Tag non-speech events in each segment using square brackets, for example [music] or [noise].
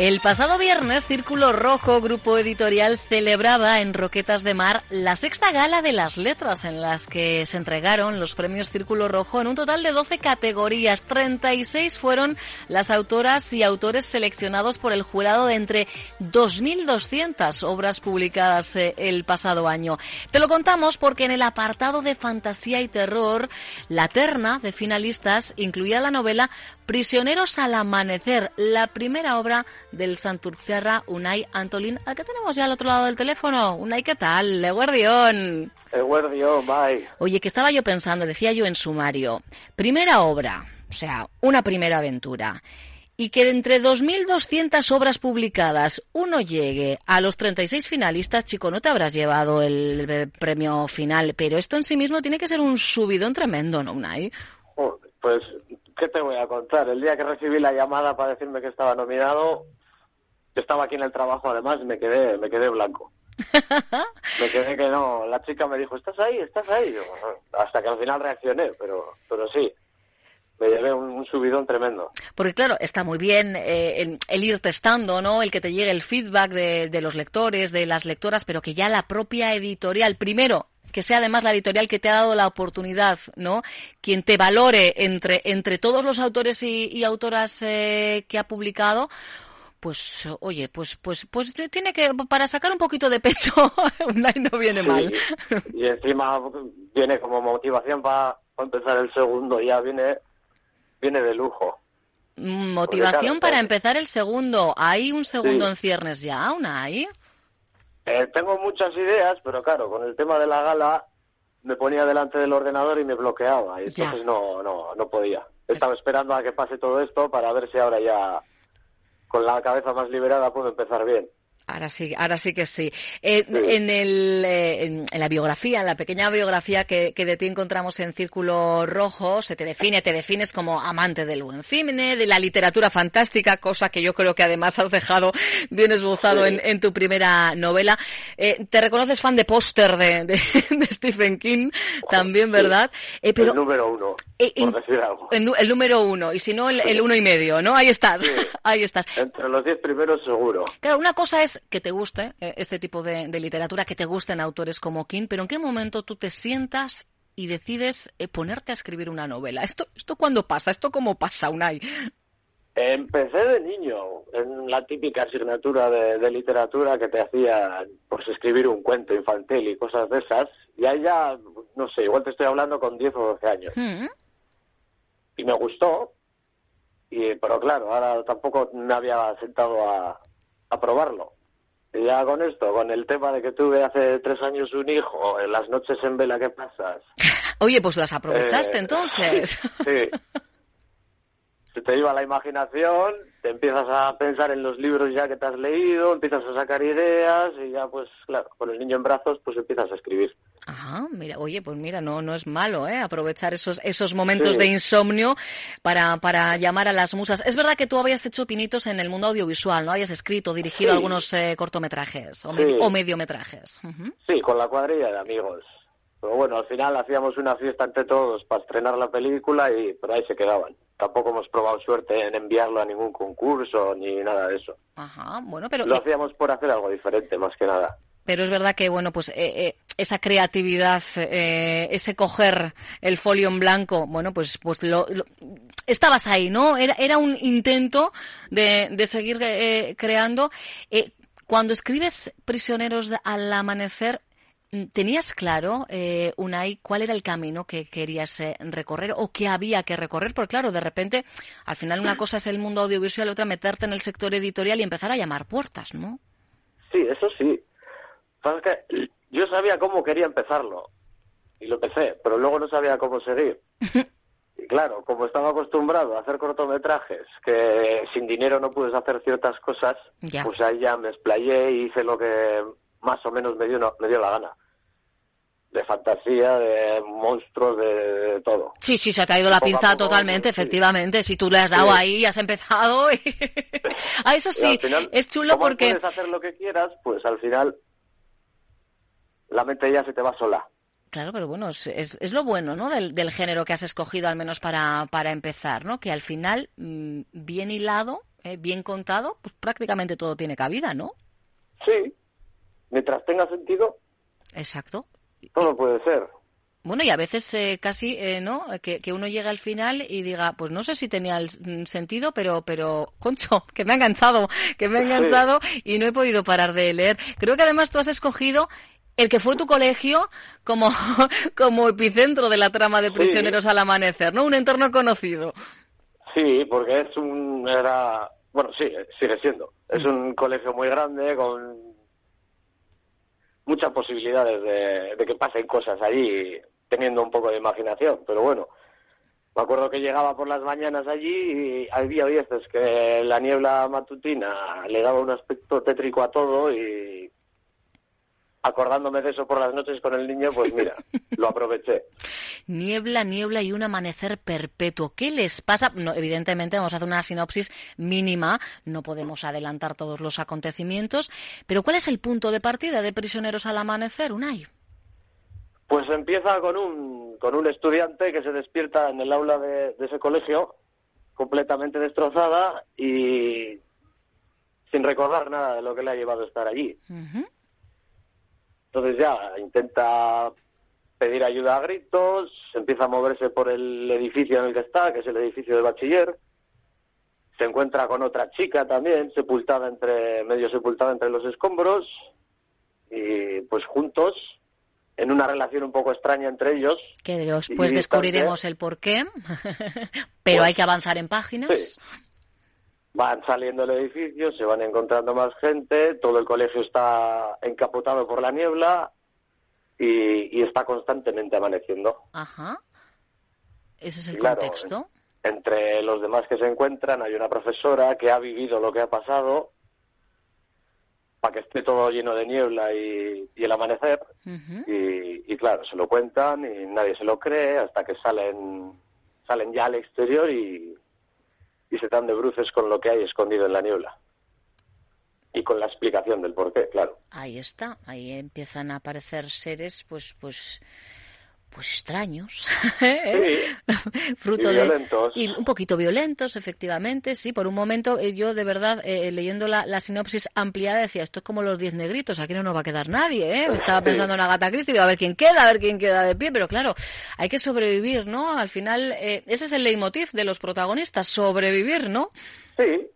El pasado viernes, Círculo Rojo, grupo editorial, celebraba en Roquetas de Mar la sexta gala de las letras en las que se entregaron los premios Círculo Rojo en un total de 12 categorías. 36 fueron las autoras y autores seleccionados por el jurado de entre 2.200 obras publicadas eh, el pasado año. Te lo contamos porque en el apartado de fantasía y terror, la terna de finalistas incluía la novela Prisioneros al amanecer, la primera obra del Santurcerra Unai Antolín, al que tenemos ya al otro lado del teléfono. Unai, ¿qué tal? Eguardión. Eguardión, bye. Oye, que estaba yo pensando, decía yo en sumario, primera obra, o sea, una primera aventura, y que de entre 2.200 obras publicadas uno llegue a los 36 finalistas, chico, no te habrás llevado el premio final, pero esto en sí mismo tiene que ser un subidón tremendo, ¿no, Unai? Pues ¿qué te voy a contar? El día que recibí la llamada para decirme que estaba nominado, estaba aquí en el trabajo además y me quedé, me quedé blanco. [laughs] me quedé que no. La chica me dijo, ¿estás ahí? ¿Estás ahí? hasta que al final reaccioné, pero, pero sí. Me llevé un, subidón tremendo. Porque claro, está muy bien eh, el, ir testando, ¿no? El que te llegue el feedback de, de los lectores, de las lectoras, pero que ya la propia editorial, primero, que sea además la editorial que te ha dado la oportunidad, ¿no? Quien te valore entre, entre todos los autores y, autoras eh, que ha publicado, pues oye, pues pues pues tiene que para sacar un poquito de pecho, [laughs] no viene mal. Y encima viene como motivación para empezar el segundo, ya viene viene de lujo. Motivación para empezar el segundo. ¿Hay un segundo en ciernes ya? ¿Una hay? Eh, tengo muchas ideas, pero claro, con el tema de la gala me ponía delante del ordenador y me bloqueaba, y entonces no, no, no podía. Estaba esperando a que pase todo esto para ver si ahora ya con la cabeza más liberada puedo empezar bien. Ahora sí, ahora sí que sí. Eh, en, el, eh, en, la biografía, en la pequeña biografía que, que, de ti encontramos en Círculo Rojo, se te define, te defines como amante del buen cine, de la literatura fantástica, cosa que yo creo que además has dejado bien esbozado en, en, tu primera novela. Eh, te reconoces fan de póster de, de, Stephen King, también, ¿verdad? pero, el número uno, decir algo. el número uno, y si no, el, el, uno y medio, ¿no? Ahí estás, [laughs] ahí estás. Entre los diez primeros seguro. Claro, una cosa es que te guste eh, este tipo de, literatura, que te gusten autores como King, pero ¿en qué momento tú te sientas y decides eh, ponerte a escribir una novela? ¿Esto, esto cuándo pasa? ¿Esto cómo pasa, Unai? Empecé de niño en la típica asignatura de, literatura que te hacía pues escribir un cuento infantil y cosas de esas. Y ahí ya, no sé, igual te estoy hablando con 10 o 12 años. Mm. Y me gustó, y, pero claro, ahora tampoco me había sentado a, a probarlo. Y ya con esto, con el tema de que tuve hace tres años un hijo, en las noches en vela que pasas. [laughs] Oye, pues las aprovechaste eh, entonces. [laughs] Sí. Se te iba la imaginación, te empiezas a pensar en los libros ya que te has leído, empiezas a sacar ideas y ya pues claro, con el niño en brazos pues empiezas a escribir. Ajá, mira, oye, pues mira, no, no es malo, ¿eh? Aprovechar esos, esos momentos de insomnio para, para llamar a las musas. Es verdad que tú habías hecho pinitos en el mundo audiovisual, ¿no? Habías escrito, dirigido algunos eh, cortometrajes o, o mediometrajes. Sí, con la cuadrilla de amigos. Pero bueno, al final hacíamos una fiesta entre todos para estrenar la película y por ahí se quedaban. Tampoco hemos probado suerte en enviarlo a ningún concurso ni nada de eso. Ajá, bueno, pero... Lo hacíamos por hacer algo diferente, más que nada. Pero es verdad que, bueno, pues eh, eh, esa creatividad, eh, ese coger el folio en blanco, bueno, pues, pues lo, estabas ahí, ¿no? Era, era un intento de, de seguir creando. cuando escribes Prisioneros al amanecer, ¿Tenías claro, eh, Unai, cuál era el camino que querías eh, recorrer o que había que recorrer? Porque claro, de repente, al final una cosa es el mundo audiovisual, otra meterte en el sector editorial y empezar a llamar puertas, ¿no? Sí, eso sí. que yo sabía cómo quería empezarlo y lo empecé, pero luego no sabía cómo seguir. [laughs] y claro, como estaba acostumbrado a hacer cortometrajes, que sin dinero no puedes hacer ciertas cosas, pues ahí ya me explayé y hice lo que más o menos me dio, me dio la gana. De fantasía, de monstruos, de, todo. Sí, sí, se ha traído la pinza totalmente, efectivamente. Si tú le has dado ahí y has empezado. Y... [laughs] ah, eso sí, es chulo porque. puedes hacer lo que quieras, pues al final la mente ya se te va sola. Claro, pero bueno, es, es, lo bueno, ¿no? Del, del, género que has escogido, al menos para, para empezar, ¿no? Que al final, mm, bien hilado, eh, bien contado, pues prácticamente todo tiene cabida, ¿no? Sí, mientras tenga sentido. Exacto. Todo puede ser. Bueno, y a veces eh, casi, eh, ¿no? Que, uno llega al final y diga, pues no sé si tenía el sentido, pero, pero, concho, [laughs] que me ha enganchado, que me ha enganchado y no he podido parar de leer. Creo que además tú has escogido el que fue tu colegio como, [laughs] como epicentro de la trama de prisioneros al amanecer, ¿no? Un entorno conocido. Sí, porque es un, era, bueno, sí, sigue siendo. Es un colegio muy grande con muchas posibilidades de, que pasen cosas allí teniendo un poco de imaginación, pero bueno, me acuerdo que llegaba por las mañanas allí y había veces que la niebla matutina le daba un aspecto tétrico a todo y acordándome de eso por las noches con el niño, pues mira, [laughs] lo aproveché. Niebla, niebla y un amanecer perpetuo. ¿Qué les pasa? No, evidentemente vamos a hacer una sinopsis mínima, no podemos adelantar todos los acontecimientos, pero ¿cuál es el punto de partida de Prisioneros al Amanecer, Unai? Pues empieza con un, con un estudiante que se despierta en el aula de, ese colegio completamente destrozada y sin recordar nada de lo que le ha llevado a estar allí. Entonces ya intenta pedir ayuda a gritos, empieza a moverse por el edificio en el que está, que es el edificio de bachiller, se encuentra con otra chica también, sepultada entre, medio sepultada entre los escombros, y pues juntos en una relación un poco extraña entre ellos. Que después descubriremos el porqué, [laughs] pero pues hay que avanzar en páginas. Van saliendo del edificio, se van encontrando más gente, todo el colegio está encapotado por la niebla y, está constantemente amaneciendo. Ajá. Ese es el contexto. entre los demás que se encuentran hay una profesora que ha vivido lo que ha pasado para que esté todo lleno de niebla y, el amanecer. y, claro, se lo cuentan y nadie se lo cree hasta que salen, salen ya al exterior y, y se dan de bruces con lo que hay escondido en la niebla. Y con la explicación del porqué, claro. Ahí está, ahí empiezan a aparecer seres, pues, pues, pues extraños, [laughs] ¿eh? [laughs] fruto y violentos. y un poquito violentos, efectivamente, sí. Por un momento eh, yo de verdad eh, leyendo la, sinopsis ampliada decía esto es como los diez negritos, aquí no nos va a quedar nadie, ¿eh? Estaba pensando en Agatha Christie, a ver quién queda, a ver quién queda de pie, pero claro, hay que sobrevivir, ¿no? Al final ese es el leitmotiv de los protagonistas, sobrevivir, ¿no? Sí.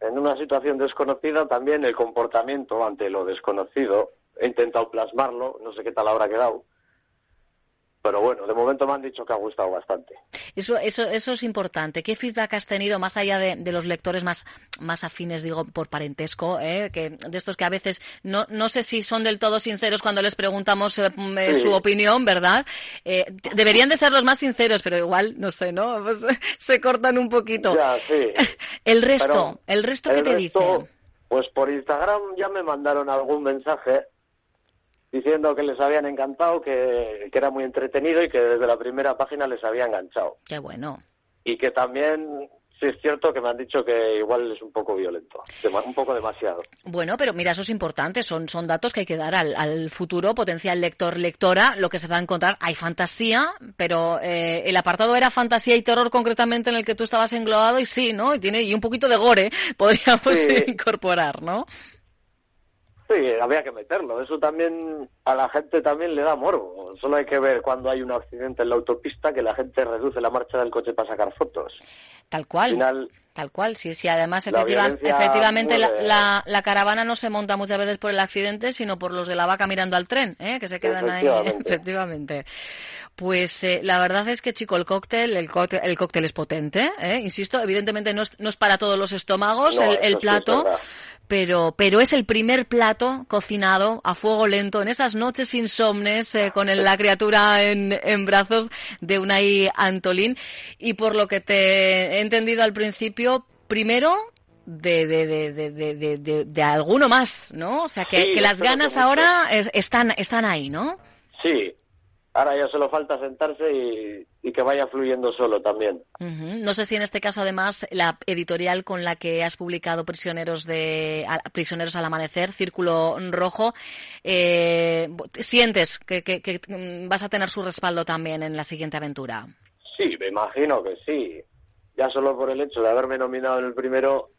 En una situación desconocida también el comportamiento ante lo desconocido he intentado plasmarlo, no sé qué tal habrá quedado pero bueno, de momento me han dicho que ha gustado bastante. Eso, eso, eso es importante. ¿Qué feedback has tenido más allá de, los lectores más, más afines, digo, por parentesco, eh? que de estos que a veces no, no sé si son del todo sinceros cuando les preguntamos eh, eh, su opinión, ¿verdad? deberían de ser los más sinceros, pero igual, no sé, ¿no? Pues, [laughs] se cortan un poquito. Ya, sí. [laughs] El resto, el resto, ¿qué te dicen? Pues por Instagram ya me mandaron algún mensaje diciendo que les habían encantado, que, era muy entretenido y que desde la primera página les había enganchado. Qué bueno. Y que también sí es cierto que me han dicho que igual es un poco violento, un poco demasiado. Bueno, pero mira, eso es importante, son, son datos que hay que dar al, futuro potencial lector, lectora, lo que se va a encontrar. Hay fantasía, pero eh, el apartado era fantasía y terror concretamente en el que tú estabas englobado y sí, ¿no? Y tiene y un poquito de gore [laughs] podríamos incorporar, ¿no? Sí, había que meterlo. Eso también a la gente también le da morbo. Solo hay que ver cuando hay un accidente en la autopista que la gente reduce la marcha del coche para sacar fotos. Tal cual. Tal cual, sí, sí. Además, efectivamente, la, la, caravana no se monta muchas veces por el accidente, sino por los de la vaca mirando al tren, ¿eh? que se quedan ahí. Efectivamente. [laughs] Pues eh, la verdad es que, chico, el cóctel, el cóctel, el cóctel es potente, ¿eh? insisto, evidentemente no es, no es para todos los estómagos el, el plato, pero, pero es el primer plato cocinado a fuego lento en esas noches insomnes eh, con la criatura en, en, brazos de Unai Antolín. Y por lo que te he entendido al principio, primero de, de, de, de, de alguno más, ¿no? O sea, que, que las ganas ahora están, están ahí, ¿no? Sí, Ahora ya solo falta sentarse y, que vaya fluyendo solo también. No sé si en este caso, además, la editorial con la que has publicado Prisioneros de Prisioneros al Amanecer, Círculo Rojo, eh, sientes que, que, vas a tener su respaldo también en la siguiente aventura. Sí, me imagino que sí. Ya solo por el hecho de haberme nominado en el primero,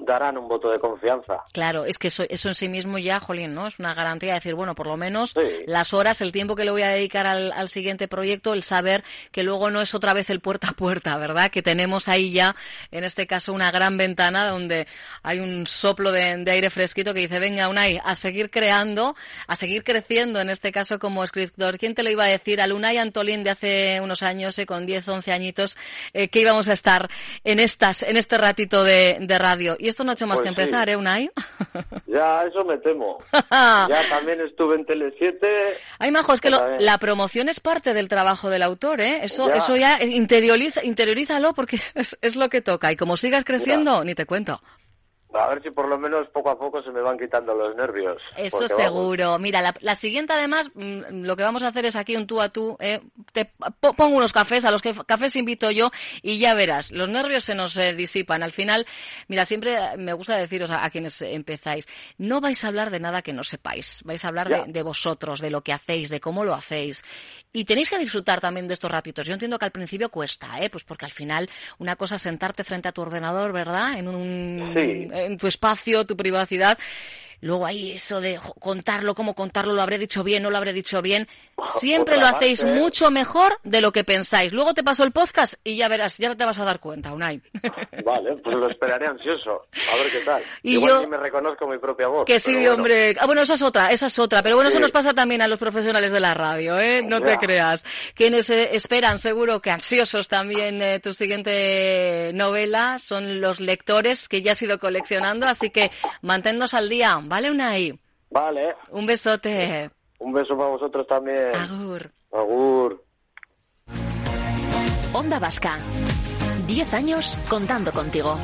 darán un voto de confianza. Claro, es que eso, eso en sí mismo ya, Jolín, ¿no? Es una garantía de decir, bueno, por lo menos las horas, el tiempo que le voy a dedicar al, al, siguiente proyecto, el saber que luego no es otra vez el puerta a puerta, ¿verdad? Que tenemos ahí ya, en este caso, una gran ventana donde hay un soplo de, de aire fresquito que dice, venga, Unai, a seguir creando, a seguir creciendo, en este caso como escritor. ¿Quién te lo iba a decir? Al Unai Antolín de hace unos años, eh, con 10, 11 añitos, eh, que íbamos a estar en estas, en este ratito de, de radio. Y esto no ha hecho más pues que empezar, ¿eh, Unai? [laughs] Ya, eso me temo. [laughs] ya también estuve en Tele7. Ay, Majo, es que la promoción es parte del trabajo del autor, ¿eh? Eso ya, eso ya interioriza, interiorízalo porque [laughs] es, es, lo que toca. Y como sigas creciendo, ni te cuento. A ver si por lo menos poco a poco se me van quitando los nervios. Eso seguro. Mira, la, siguiente además, mm, lo que vamos a hacer es aquí un tú a tú. Eh, te pongo unos cafés, a los que cafés invito yo y ya verás, los nervios se nos eh, disipan. Al final, mira, siempre me gusta deciros a, quienes empezáis, no vais a hablar de nada que no sepáis. Vais a hablar de, de, vosotros, de lo que hacéis, de cómo lo hacéis. Y tenéis que disfrutar también de estos ratitos. Yo entiendo que al principio cuesta, ¿eh? Pues porque al final una cosa es sentarte frente a tu ordenador, ¿verdad? En un en tu espacio, tu privacidad. Luego ahí eso de contarlo, cómo contarlo, lo habré dicho bien, no lo habré dicho bien. Siempre lo hacéis mucho mejor de lo que pensáis. Luego te paso el podcast y ya verás, ya te vas a dar cuenta, Unai. [laughs] Vale, pues lo esperaré ansioso. A ver qué tal. Y Igual yo, me reconozco mi propia voz. Que sí, hombre. Ah, bueno, esa es otra, esa es otra. Pero bueno, eso nos pasa también a los profesionales de la radio, ¿eh? No te creas. Quienes eh, esperan, seguro que ansiosos también eh, tu siguiente novela, son los lectores que ya has ido coleccionando. Así que manténnos al día. ¿Vale, Unai? Vale. Un besote. Un beso para vosotros también. Agur. Agur. Onda Vasca. Diez años contando contigo.